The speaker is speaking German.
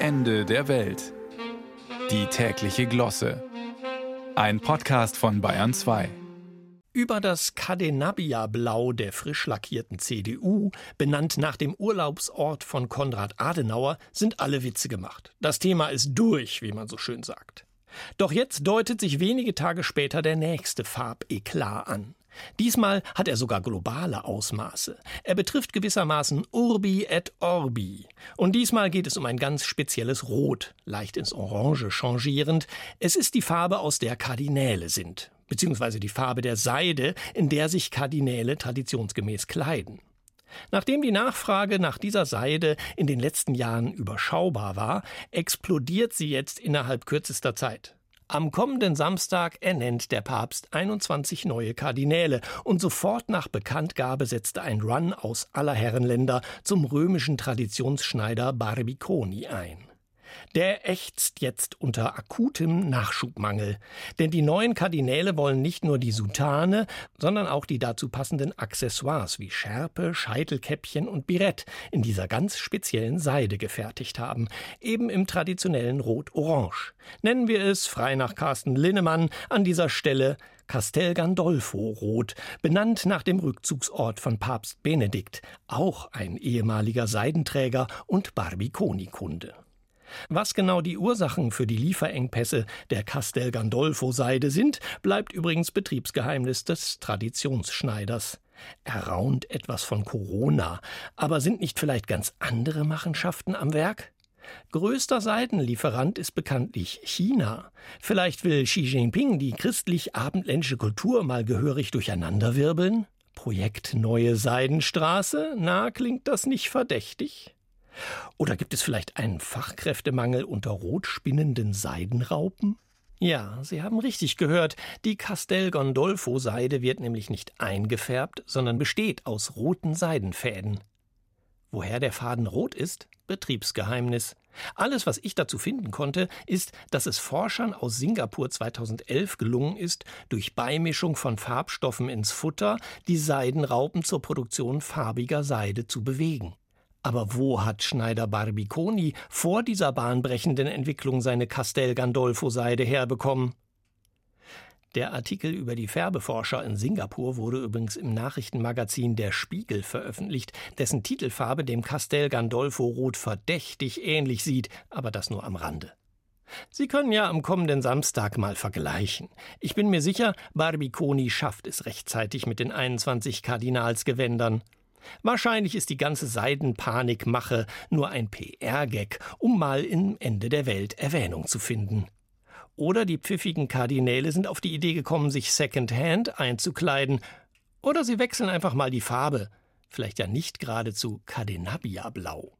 Ende der Welt. Die tägliche Glosse. Ein Podcast von Bayern 2. Über das Cadenabia-Blau der frisch lackierten CDU, benannt nach dem Urlaubsort von Konrad Adenauer, sind alle Witze gemacht. Das Thema ist durch, wie man so schön sagt. Doch jetzt deutet sich wenige Tage später der nächste Farbeklat an. Diesmal hat er sogar globale Ausmaße. Er betrifft gewissermaßen Urbi et Orbi. Und diesmal geht es um ein ganz spezielles Rot, leicht ins Orange changierend. Es ist die Farbe, aus der Kardinäle sind, beziehungsweise die Farbe der Seide, in der sich Kardinäle traditionsgemäß kleiden. Nachdem die Nachfrage nach dieser Seide in den letzten Jahren überschaubar war, explodiert sie jetzt innerhalb kürzester Zeit. Am kommenden Samstag ernennt der Papst 21 neue Kardinäle und sofort nach Bekanntgabe setzte ein Run aus aller Herrenländer zum römischen Traditionsschneider Barbiconi ein. Der ächzt jetzt unter akutem Nachschubmangel. Denn die neuen Kardinäle wollen nicht nur die Soutane, sondern auch die dazu passenden Accessoires wie Schärpe, Scheitelkäppchen und Birett in dieser ganz speziellen Seide gefertigt haben. Eben im traditionellen Rot-Orange. Nennen wir es, frei nach Carsten Linnemann, an dieser Stelle Castel Gandolfo Rot, benannt nach dem Rückzugsort von Papst Benedikt, auch ein ehemaliger Seidenträger und Barbiconi-Kunde. Was genau die Ursachen für die Lieferengpässe der Castel Gandolfo Seide sind, bleibt übrigens Betriebsgeheimnis des Traditionsschneiders. Er raunt etwas von Corona, aber sind nicht vielleicht ganz andere Machenschaften am Werk? Größter Seidenlieferant ist bekanntlich China. Vielleicht will Xi Jinping die christlich-abendländische Kultur mal gehörig durcheinanderwirbeln? Projekt Neue Seidenstraße? Na, klingt das nicht verdächtig? Oder gibt es vielleicht einen Fachkräftemangel unter rot spinnenden Seidenraupen? Ja, Sie haben richtig gehört. Die Castel Gondolfo Seide wird nämlich nicht eingefärbt, sondern besteht aus roten Seidenfäden. Woher der Faden rot ist? Betriebsgeheimnis. Alles, was ich dazu finden konnte, ist, dass es Forschern aus Singapur 2011 gelungen ist, durch Beimischung von Farbstoffen ins Futter die Seidenraupen zur Produktion farbiger Seide zu bewegen. Aber wo hat Schneider Barbiconi vor dieser bahnbrechenden Entwicklung seine Castel Gandolfo Seide herbekommen? Der Artikel über die Färbeforscher in Singapur wurde übrigens im Nachrichtenmagazin Der Spiegel veröffentlicht, dessen Titelfarbe dem Castel Gandolfo Rot verdächtig ähnlich sieht, aber das nur am Rande. Sie können ja am kommenden Samstag mal vergleichen. Ich bin mir sicher, Barbiconi schafft es rechtzeitig mit den 21 Kardinalsgewändern. Wahrscheinlich ist die ganze Seidenpanikmache nur ein PR-Gag, um mal im Ende der Welt Erwähnung zu finden. Oder die pfiffigen Kardinäle sind auf die Idee gekommen, sich Secondhand einzukleiden. Oder sie wechseln einfach mal die Farbe. Vielleicht ja nicht geradezu Cadenabia-Blau.